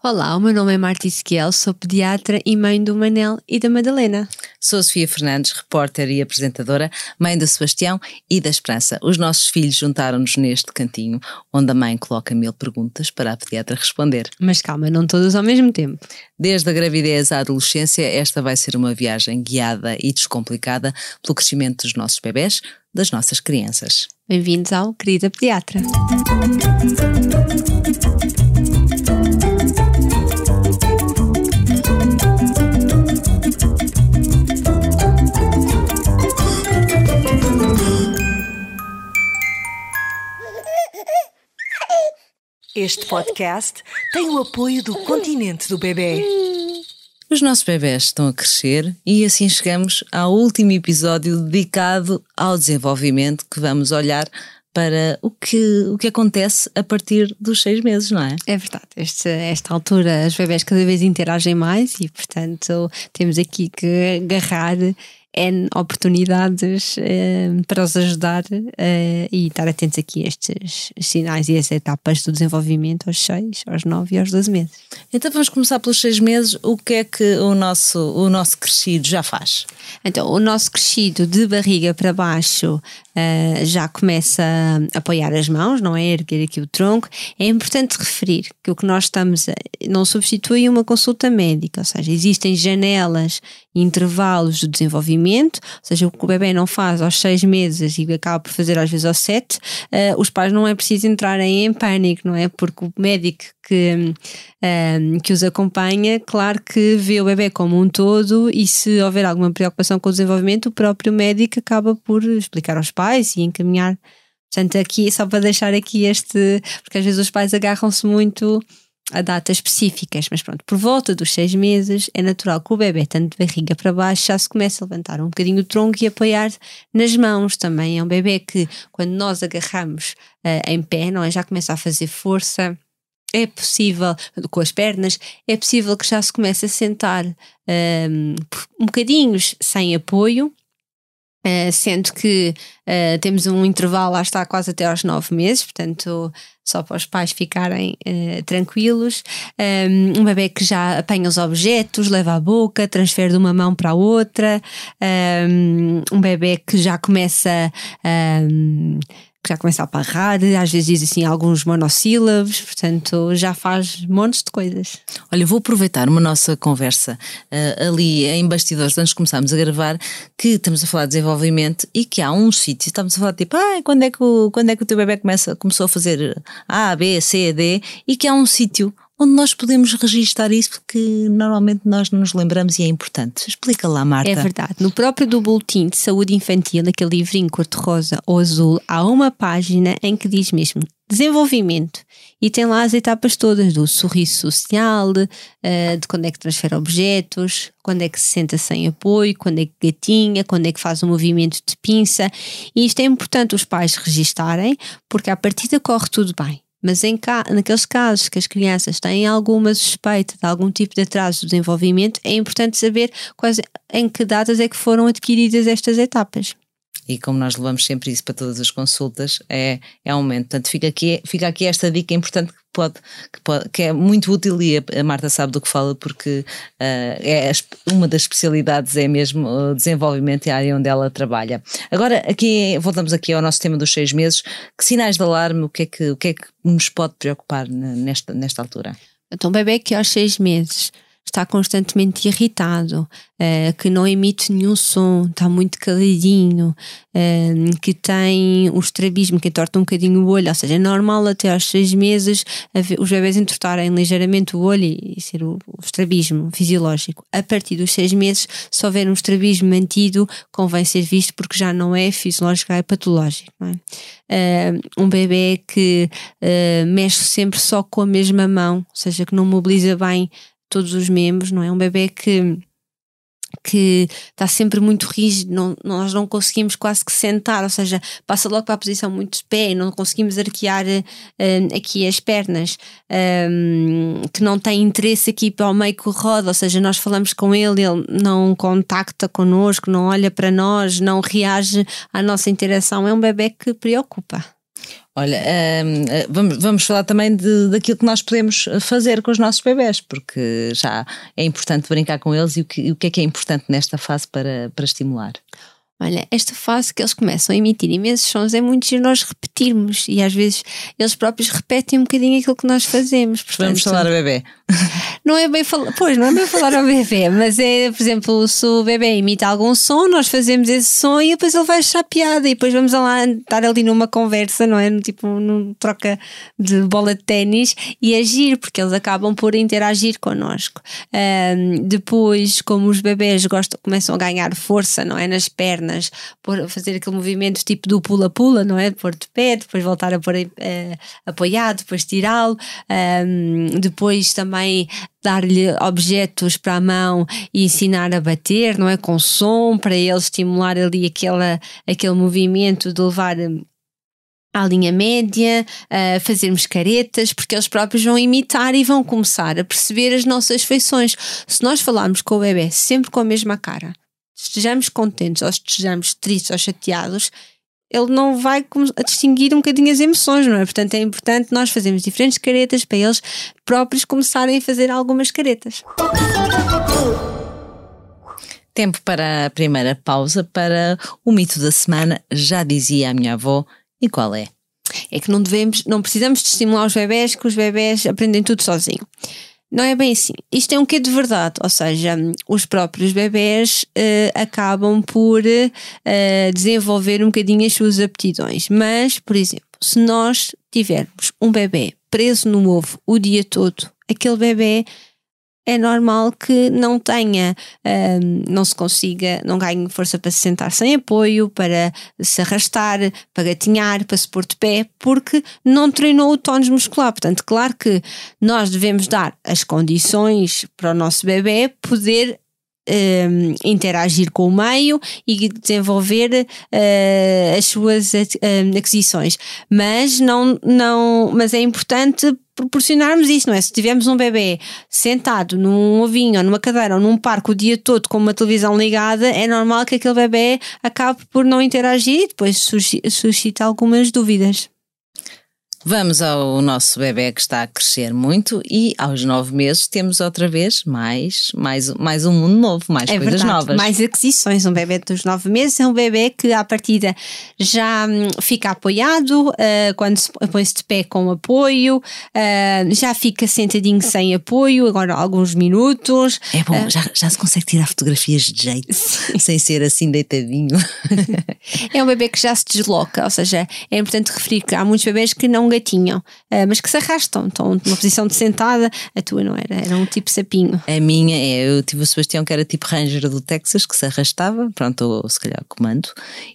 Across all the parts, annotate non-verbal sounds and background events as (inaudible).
Olá, o meu nome é Marta Esquiel, sou pediatra e mãe do Manel e da Madalena. Sou Sofia Fernandes, repórter e apresentadora, mãe do Sebastião e da Esperança. Os nossos filhos juntaram-nos neste cantinho, onde a mãe coloca mil perguntas para a pediatra responder. Mas calma, não todas ao mesmo tempo. Desde a gravidez à adolescência, esta vai ser uma viagem guiada e descomplicada pelo crescimento dos nossos bebés, das nossas crianças. Bem-vindos ao Querida Pediatra. Este podcast tem o apoio do Continente do Bebê. Os nossos bebés estão a crescer e assim chegamos ao último episódio dedicado ao desenvolvimento que vamos olhar para o que, o que acontece a partir dos seis meses, não é? É verdade. Este, esta altura, os bebés cada vez interagem mais e, portanto, temos aqui que agarrar N oportunidades uh, para os ajudar uh, e estar atentos aqui a estes sinais e as etapas do desenvolvimento aos 6, aos 9 e aos 12 meses. Então vamos começar pelos 6 meses. O que é que o nosso, o nosso crescido já faz? Então, o nosso crescido de barriga para baixo uh, já começa a apoiar as mãos, não é? Erguer aqui o tronco. É importante referir que o que nós estamos a, não substitui uma consulta médica, ou seja, existem janelas intervalos do desenvolvimento ou seja, o que o bebê não faz aos seis meses e acaba por fazer às vezes aos sete, uh, os pais não é preciso entrarem em pânico, não é? Porque o médico que, uh, que os acompanha, claro que vê o bebê como um todo e se houver alguma preocupação com o desenvolvimento, o próprio médico acaba por explicar aos pais e encaminhar. Portanto, aqui, só para deixar aqui este, porque às vezes os pais agarram-se muito a datas específicas, mas pronto, por volta dos seis meses é natural que o bebê, tanto de barriga para baixo, já se comece a levantar um bocadinho o tronco e apoiar nas mãos também. É um bebê que, quando nós agarramos uh, em pé, não é? Já começa a fazer força. É possível, com as pernas, é possível que já se comece a sentar um, ehm, um bocadinho sem apoio, Uh, sendo que uh, temos um intervalo lá está quase até aos nove meses, portanto, só para os pais ficarem uh, tranquilos. Um, um, bebê que já apanha os objetos, leva à boca, transfere de uma mão para a outra. Um, um bebê que já começa. Um, já começa a parrar, às vezes diz assim alguns monossílabos, portanto já faz montes de coisas. Olha, vou aproveitar uma nossa conversa uh, ali em bastidores, antes de começarmos a gravar, que estamos a falar de desenvolvimento e que há um sítio, estamos a falar tipo, ah, quando é que o, quando é que o teu bebê começa, começou a fazer A, B, C, D, e que há um sítio onde nós podemos registar isso porque normalmente nós não nos lembramos e é importante. Explica lá, Marta. É verdade. No próprio do Boletim de Saúde Infantil, aquele livrinho cor-de-rosa ou azul, há uma página em que diz mesmo desenvolvimento e tem lá as etapas todas do sorriso social, eh, de quando é que transfere objetos, quando é que se senta sem apoio, quando é que gatinha, quando é que faz um movimento de pinça. E isto é importante os pais registarem, porque à partida corre tudo bem. Mas em ca naqueles casos que as crianças têm alguma suspeita de algum tipo de atraso do desenvolvimento, é importante saber quais, em que datas é que foram adquiridas estas etapas. E como nós levamos sempre isso para todas as consultas, é, é um momento. Portanto, fica aqui, fica aqui esta dica importante que, pode, que, pode, que é muito útil e a, Marta sabe do que fala, porque uh, é uma das especialidades é mesmo o desenvolvimento e a área onde ela trabalha. Agora, aqui voltamos aqui ao nosso tema dos seis meses. Que sinais de alarme, o que é que, o que, é que nos pode preocupar nesta, nesta altura? Então, bebê que aos seis meses está constantemente irritado, uh, que não emite nenhum som, está muito caladinho, uh, que tem o estrabismo, que entorta um bocadinho o olho, ou seja, é normal até aos seis meses os bebés entortarem ligeiramente o olho e ser o, o estrabismo fisiológico. A partir dos seis meses, se houver um estrabismo mantido, convém ser visto porque já não é fisiológico, é patológico. É? Uh, um bebê que mexe sempre só com a mesma mão, ou seja, que não mobiliza bem todos os membros, não é? Um bebê que que está sempre muito rígido, não, nós não conseguimos quase que sentar, ou seja, passa logo para a posição muito de pé, não conseguimos arquear uh, aqui as pernas, um, que não tem interesse aqui para o meio que roda, ou seja, nós falamos com ele, ele não contacta connosco, não olha para nós, não reage à nossa interação, é um bebê que preocupa. Olha, hum, vamos, vamos falar também de, daquilo que nós podemos fazer com os nossos bebés, porque já é importante brincar com eles e o que, o que é que é importante nesta fase para, para estimular. Olha, esta fase que eles começam a emitir imensos sons é muito giro nós repetirmos e às vezes eles próprios repetem um bocadinho aquilo que nós fazemos. Portanto, Vamos falar ao bebê. Não é bem falar, pois, não é bem falar ao bebê, mas é, por exemplo, se o bebê imita algum som, nós fazemos esse som e depois ele vai achar piada e depois vamos lá estar ali numa conversa, não é? Tipo, num troca de bola de ténis e agir, porque eles acabam por interagir connosco. Um, depois, como os bebés gostam, começam a ganhar força, não é? Nas pernas por fazer aquele movimento tipo do pula-pula, não é? Pôr de pé, depois voltar a pôr uh, apoiado, depois tirá-lo, um, depois também dar-lhe objetos para a mão e ensinar a bater, não é? Com som, para ele estimular ali aquela, aquele movimento de levar à linha média, a fazermos caretas, porque eles próprios vão imitar e vão começar a perceber as nossas feições. Se nós falarmos com o bebê sempre com a mesma cara, estejamos contentes ou estejamos tristes ou chateados, ele não vai a distinguir um bocadinho as emoções, não é? Portanto, é importante nós fazermos diferentes caretas para eles próprios começarem a fazer algumas caretas. Tempo para a primeira pausa para o mito da semana, já dizia a minha avó, e qual é? É que não devemos, não precisamos de estimular os bebés, que os bebés aprendem tudo sozinho. Não é bem assim. Isto é um quê de verdade, ou seja, os próprios bebés uh, acabam por uh, desenvolver um bocadinho as suas aptidões. Mas, por exemplo, se nós tivermos um bebê preso no ovo o dia todo, aquele bebê é normal que não tenha, um, não se consiga, não ganhe força para se sentar sem apoio, para se arrastar, para gatinhar, para se pôr de pé, porque não treinou o tónus muscular. Portanto, claro que nós devemos dar as condições para o nosso bebê poder um, interagir com o meio e desenvolver uh, as suas uh, aquisições. Mas não, não, mas é importante proporcionarmos isso, não é? Se tivermos um bebê sentado num ovinho ou numa cadeira ou num parque o dia todo com uma televisão ligada, é normal que aquele bebê acabe por não interagir e depois suscita algumas dúvidas. Vamos ao nosso bebê que está a crescer muito e aos nove meses temos outra vez mais, mais, mais um mundo novo, mais é coisas verdade, novas. Mais aquisições. Um bebê dos nove meses é um bebê que à partida já hum, fica apoiado, uh, quando se põe-se de pé com apoio, uh, já fica sentadinho sem apoio, agora alguns minutos. É bom, uh, já, já se consegue tirar fotografias de jeito, (laughs) sim. sem ser assim deitadinho. (laughs) é um bebê que já se desloca, ou seja, é importante referir que há muitos bebês que não gatinham, uh, mas que se arrastam, estão numa posição de sentada. A tua não era, era um tipo sapinho. A minha é, eu tive o Sebastião que era tipo Ranger do Texas, que se arrastava, pronto, ou se calhar comando,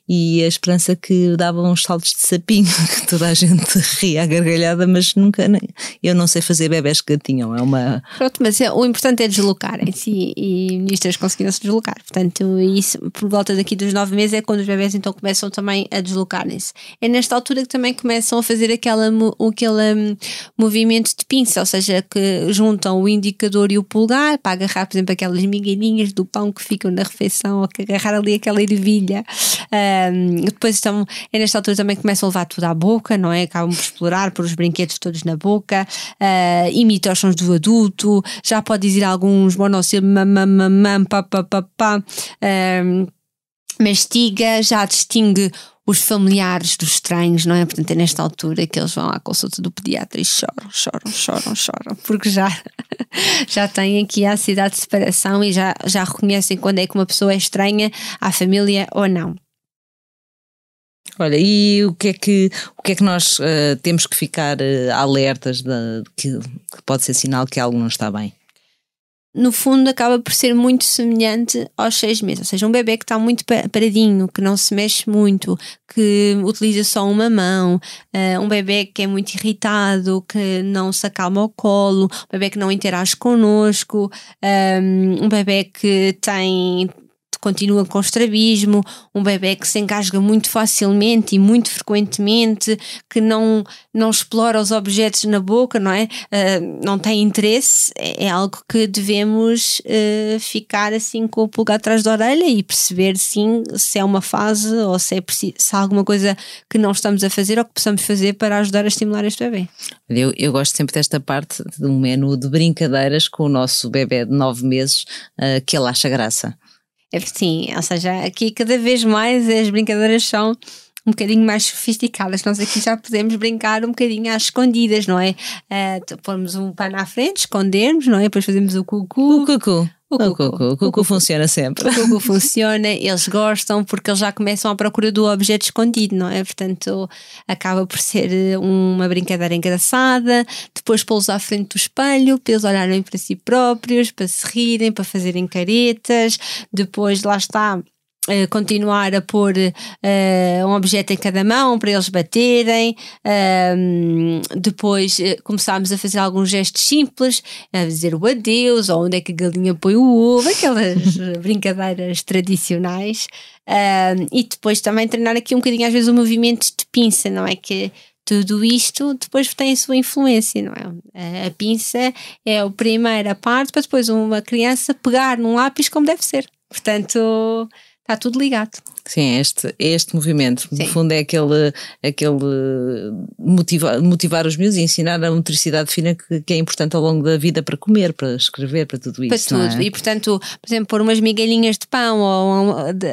e a esperança que dava uns saltos de sapinho, (laughs) que toda a gente ria à gargalhada, mas nunca, nem, eu não sei fazer bebés que gatinham, é uma. Pronto, mas é, o importante é deslocarem-se e, e estas conseguiram se deslocar. Portanto, isso por volta daqui dos nove meses é quando os bebés então começam também a deslocarem-se. É nesta altura que também começam a fazer aquela, aquele um, movimento de pinça, ou seja, que juntam o indicador e o pulgar para agarrar, por exemplo, aquelas migalhinhas do pão que ficam na refeição ou que agarrar ali aquela ervilha. Um, depois então, é nesta altura também começam a levar tudo à boca, não é? Acabam por explorar por os brinquedos todos na boca, uh, os sons do adulto, já pode dizer alguns monossílabos, mam, mam, mam, pá, pá, pá, pá. Um, mastiga, já distingue os familiares dos estranhos, não é? Portanto, é nesta altura que eles vão à consulta do pediatra e choram, choram, choram, choram, porque já, (laughs) já têm aqui a ansiedade de separação e já, já reconhecem quando é que uma pessoa é estranha à família ou não. Olha, e o que é que, o que, é que nós uh, temos que ficar uh, alertas de, que, que pode ser sinal que algo não está bem? No fundo acaba por ser muito semelhante aos seis meses, ou seja, um bebê que está muito paradinho, que não se mexe muito, que utiliza só uma mão, uh, um bebê que é muito irritado, que não se acalma ao colo, um bebê que não interage connosco, um, um bebê que tem continua com estrabismo, um bebê que se engasga muito facilmente e muito frequentemente, que não, não explora os objetos na boca, não é? Uh, não tem interesse, é, é algo que devemos uh, ficar assim com o pulgar atrás da orelha e perceber sim se é uma fase ou se, é se há alguma coisa que não estamos a fazer ou que possamos fazer para ajudar a estimular este bebê. Eu, eu gosto sempre desta parte de um menu de brincadeiras com o nosso bebê de nove meses uh, que ele acha graça. É, sim, ou seja, aqui cada vez mais as brincadeiras são um bocadinho mais sofisticadas. Nós aqui já podemos brincar um bocadinho às escondidas, não é? Uh, pormos um pano à frente, escondermos, não é? Depois fazemos o cucu. O cucu. O cucu, o cucu, funciona sempre. O cucu funciona, eles gostam porque eles já começam à procura do objeto escondido, não é? Portanto, acaba por ser eh, uma brincadeira engraçada. Depois pô-los à frente do espelho, para eles olharem para si próprios, para se rirem, para fazerem caretas. Depois, lá está, Uh, continuar a pôr uh, um objeto em cada mão para eles baterem. Uh, depois começámos a fazer alguns gestos simples, a dizer o adeus, ou onde é que a galinha põe o ovo, aquelas (laughs) brincadeiras tradicionais. e depois também treinar aqui um bocadinho, às vezes, o movimento de pinça, não é? Que tudo isto depois tem a sua influência, não é? A pinça é a primeira parte para depois uma criança pegar num lápis como deve ser. Portanto está tudo ligado. Sim, este, este movimento, Sim. no fundo, é aquele, aquele motivar, motivar os miúdos e ensinar a motricidade fina que, que, é importante ao longo da vida para comer, para escrever, para tudo isso. Para tudo. É? E, portanto, por exemplo, pôr umas migalhinhas de pão ou de,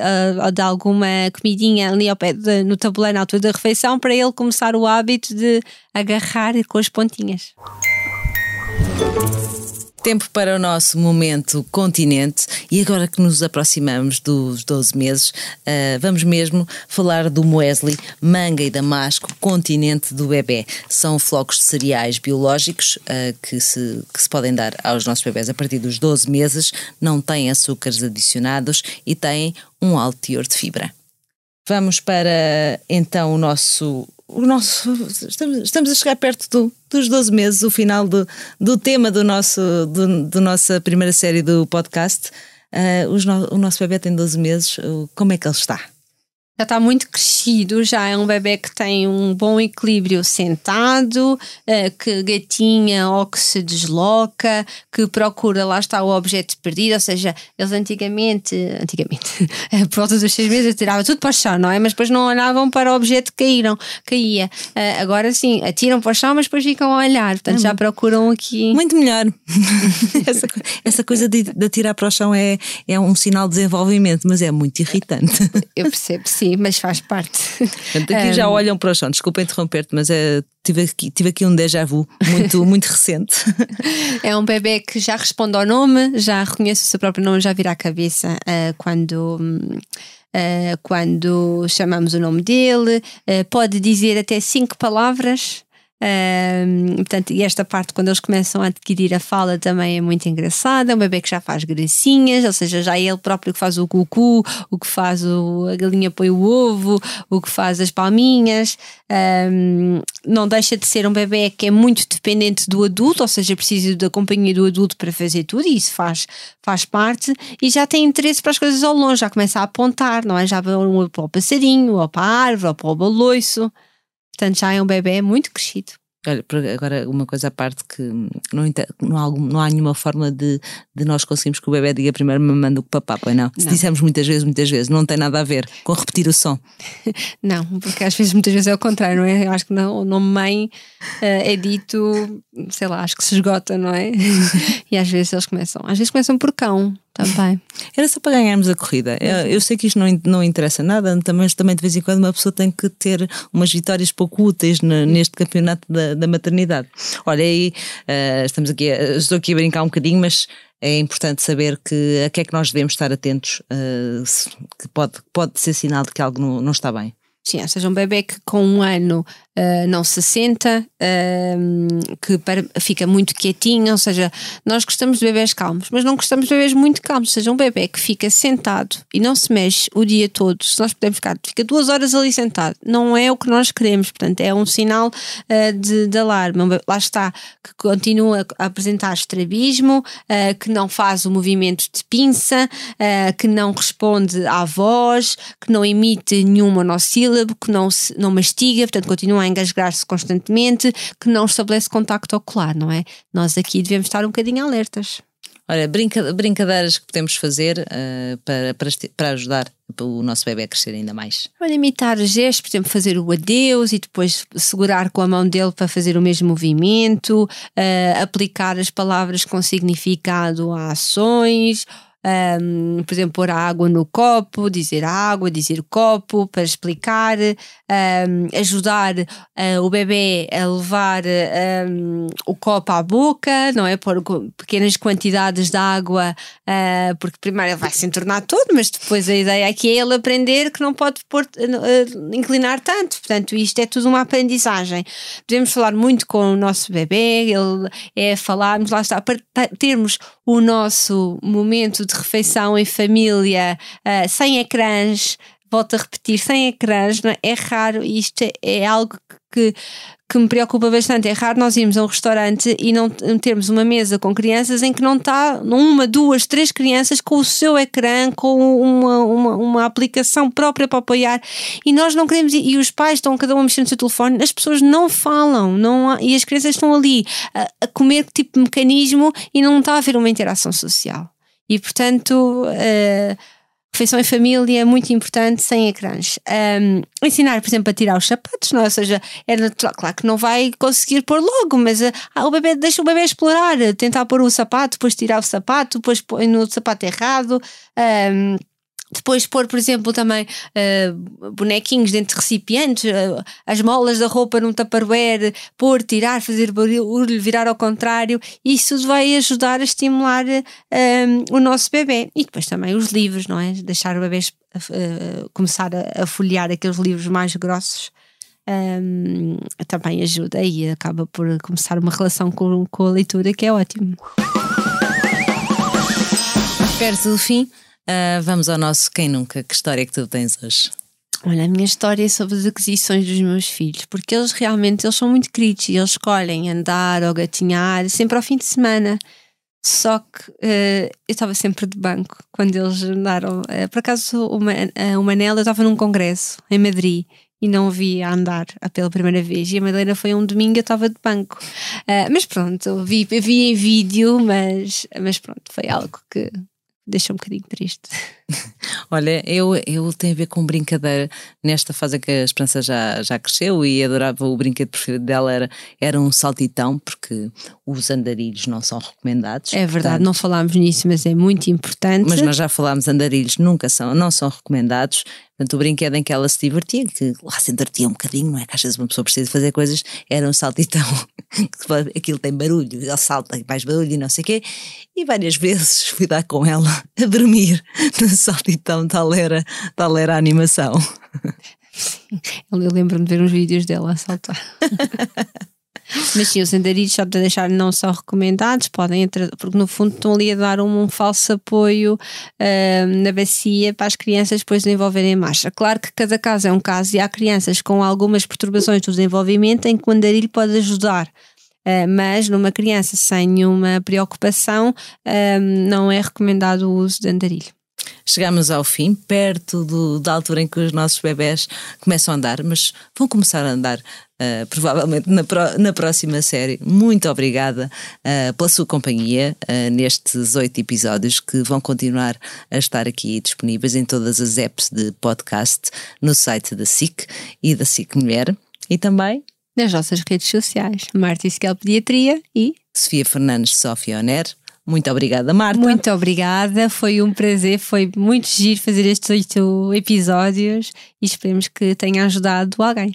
ou de alguma comidinha ali ao pé de, no tabuleiro na altura da refeição para ele começar o hábito de agarrar com as pontinhas. Tempo para o nosso momento continente e agora que nos aproximamos dos 12 meses, uh, vamos mesmo falar do muesli, manga e damasco, continente do bebê. São flocos de cereais biológicos uh, que, se, que se podem dar aos nossos bebés a partir dos 12 meses, não têm açúcares adicionados e têm um alto teor de fibra. Vamos para então o nosso o nosso, estamos, estamos a chegar perto do, dos 12 meses, o final do, do tema do nosso, do, do nossa primeira série do podcast. Uh, no, o nosso bebê tem 12 meses, como é que ele está? Já está muito crescido, já é um bebê que tem um bom equilíbrio sentado, uh, que gatinha ou que se desloca, que procura, lá está o objeto perdido, ou seja, eles antigamente, antigamente, (laughs) por volta dos seis meses, tiravam tudo para o chão, não é? Mas depois não olhavam para o objeto que caíram, caía. Uh, agora sim, atiram para o chão, mas depois ficam a olhar, portanto é já procuram aqui. Muito melhor. (laughs) essa, essa coisa de, de atirar para o chão é, é um sinal de desenvolvimento, mas é muito irritante. Eu percebo, sim mas faz parte. Portanto, aqui um, já olham para o chão, desculpa interromper-te, mas é, tive, aqui, tive aqui um déjà vu muito, (laughs) muito recente. (laughs) É um bebê que já responde ao nome, já reconhece o seu próprio nome, já vira a cabeça uh, quando. Uh, quando chamamos o nome dele, uh, pode dizer até cinco palavras um, portanto, e esta parte, quando eles começam a adquirir a fala, também é muito engraçada. É um bebê que já faz gracinhas, ou seja, já é ele próprio que faz o cucu, o que faz o, a galinha põe o ovo, o que faz as palminhas. Um, não deixa de ser um bebê que é muito dependente do adulto, ou seja, precisa da companhia do adulto para fazer tudo, e isso faz, faz parte. E já tem interesse para as coisas ao longe, já começa a apontar, não é? Já para o passarinho, ou para a árvore, ou para o baloiço. Portanto, já é um bebê muito crescido. Olha, agora uma coisa à parte que não, não, há, algum, não há nenhuma forma de, de nós conseguirmos que o bebê diga primeiro mamãe do que papá, pois não? Se dissemos muitas vezes, muitas vezes, não tem nada a ver com repetir o som. (laughs) não, porque às vezes, muitas vezes é o contrário, não é? Eu acho que não, o nome mãe uh, é dito, sei lá, acho que se esgota, não é? (laughs) e às vezes eles começam, às vezes começam por cão, Era só para ganharmos a corrida. Eu, eu, sei que isto não, não interessa nada, mas também de vez em quando uma pessoa tem que ter umas vitórias pouco úteis neste campeonato da, da maternidade. Olha, aí uh, estamos aqui, estou aqui a brincar um bocadinho, mas é importante saber que a que é que nós devemos estar atentos, uh, que pode, pode ser sinal de que algo não, não está bem. Sim, ou seja, um bebê que com um ano uh, não se senta, uh, que para, fica muito quietinho, ou seja, nós gostamos de bebés calmos, mas não gostamos de bebés muito calmos, ou seja, um bebê que fica sentado e não se mexe o dia todo, se nós podemos ficar, fica duas horas ali sentado, não é o que nós queremos, portanto é um sinal uh, de, de alarme, lá está, que continua a apresentar estrabismo, que não faz o movimento de pinça, que não responde à voz, que não emite nenhum monossílabo, que não, se, não mastiga, portanto continua a engasgar-se constantemente, que não estabelece contacto ocular, não é? Nós aqui devemos estar um bocadinho alertas. Olha, brinca, brincadeiras que podemos fazer uh, para, para, para ajudar o nosso bebê a crescer ainda mais? Olha, imitar gestos, por exemplo, fazer o adeus e depois segurar com a mão dele para fazer o mesmo movimento, uh, aplicar as palavras com significado a ações um, por exemplo, pôr a água no copo, dizer água, dizer copo, para explicar, um, ajudar uh, o bebê a levar um, o copo à boca, não é? Pôr pequenas quantidades de água, uh, porque primeiro ele vai se entornar todo, mas depois a ideia aqui é ele aprender que não pode pôr, uh, inclinar tanto. Portanto, isto é tudo uma aprendizagem. Podemos falar muito com o nosso bebê, ele é falarmos, lá está, para termos o nosso momento de refeição em família, uh, sem ecrãs, volto a repetir, sem ecrãs, é? é? raro, isto é, é algo que, que me preocupa bastante. É raro nós irmos a um restaurante e não termos uma mesa com crianças em que não está uma, duas, três crianças com o seu ecrã, com uma, uma, uma aplicação própria para apoiar. E nós não queremos, e os pais estão cada um mexendo no seu telefone, as pessoas não falam, não há, e as crianças estão ali a, a comer tipo de mecanismo e não está a haver uma interação social. E portanto. Uh, refeição em família é muito importante sem ecrãs. Um, ensinar, por exemplo, a tirar os sapatos, não é? Ou seja, é natural, claro que não vai conseguir pôr logo, mas uh, o bebê deixa o bebê explorar, tentar pôr o sapato, depois tirar o sapato, depois põe no sapato errado. Um, depois pôr, por exemplo, também uh, bonequinhos dentro de recipientes, uh, as molas da roupa num tupperware, pôr, tirar, fazer barulho, virar ao contrário, isso vai ajudar a estimular uh, o nosso bebê. E depois também os livros, não é? Deixar o bebê começar a, a, folhear aqueles livros mais grossos. Um, também ajuda e acaba por começar uma relação com, com a leitura que é ótimo. Perto do fim, Uh, vamos ao nosso Quem Nunca. Que história é que tu tens hoje? Olha, a minha história é sobre as aquisições dos meus filhos, porque eles realmente eles são muito queridos e eles escolhem andar ou gatinhar sempre ao fim de semana. Só que uh, eu estava sempre de banco quando eles andaram. Uh, por acaso, uma, uh, o eu estava num congresso em Madrid e não o vi a andar pela primeira vez. E a Madeira foi um domingo, eu estava de banco. Uh, mas pronto, vi, vi em vídeo, mas, mas pronto, foi algo que deixa um bocadinho triste. (laughs) Olha, eu, eu tenho a ver com brincadeira. Nesta fase que a Esperança já, já cresceu e adorava o brinquedo preferido dela era, era um saltitão, porque os andarilhos não são recomendados. É verdade, portanto, não falámos nisso, mas é muito importante. Mas nós já falámos, andarilhos nunca são, não são recomendados. Portanto, o brinquedo em que ela se divertia, que lá se entretia um bocadinho, não é? Que às vezes uma pessoa precisa fazer coisas, era um saltitão. (laughs) Aquilo tem barulho, ele salta mais barulho e não sei o quê. E várias vezes fui dar com ela a dormir (laughs) no saltitão, tal era, tal era a animação. Eu lembro-me de ver uns vídeos dela a saltar. (laughs) Mas sim, os andarilhos, só para deixar, não são recomendados, podem entrar, porque no fundo estão ali a dar um, um falso apoio uh, na bacia para as crianças depois desenvolverem marcha. Claro que cada caso é um caso e há crianças com algumas perturbações do desenvolvimento em que o andarilho pode ajudar. Uh, mas numa criança sem nenhuma preocupação, uh, não é recomendado o uso de andarilho. Chegamos ao fim, perto do, da altura em que os nossos bebés começam a andar, mas vão começar a andar uh, provavelmente na, pro, na próxima série. Muito obrigada uh, pela sua companhia uh, nestes oito episódios que vão continuar a estar aqui disponíveis em todas as apps de podcast, no site da SIC e da SIC Mulher e também nas nossas redes sociais, Marta Isquel Pediatria e Sofia Fernandes Sofia Oner. Muito obrigada, Marta. Muito obrigada, foi um prazer, foi muito giro fazer estes oito episódios e esperemos que tenha ajudado alguém.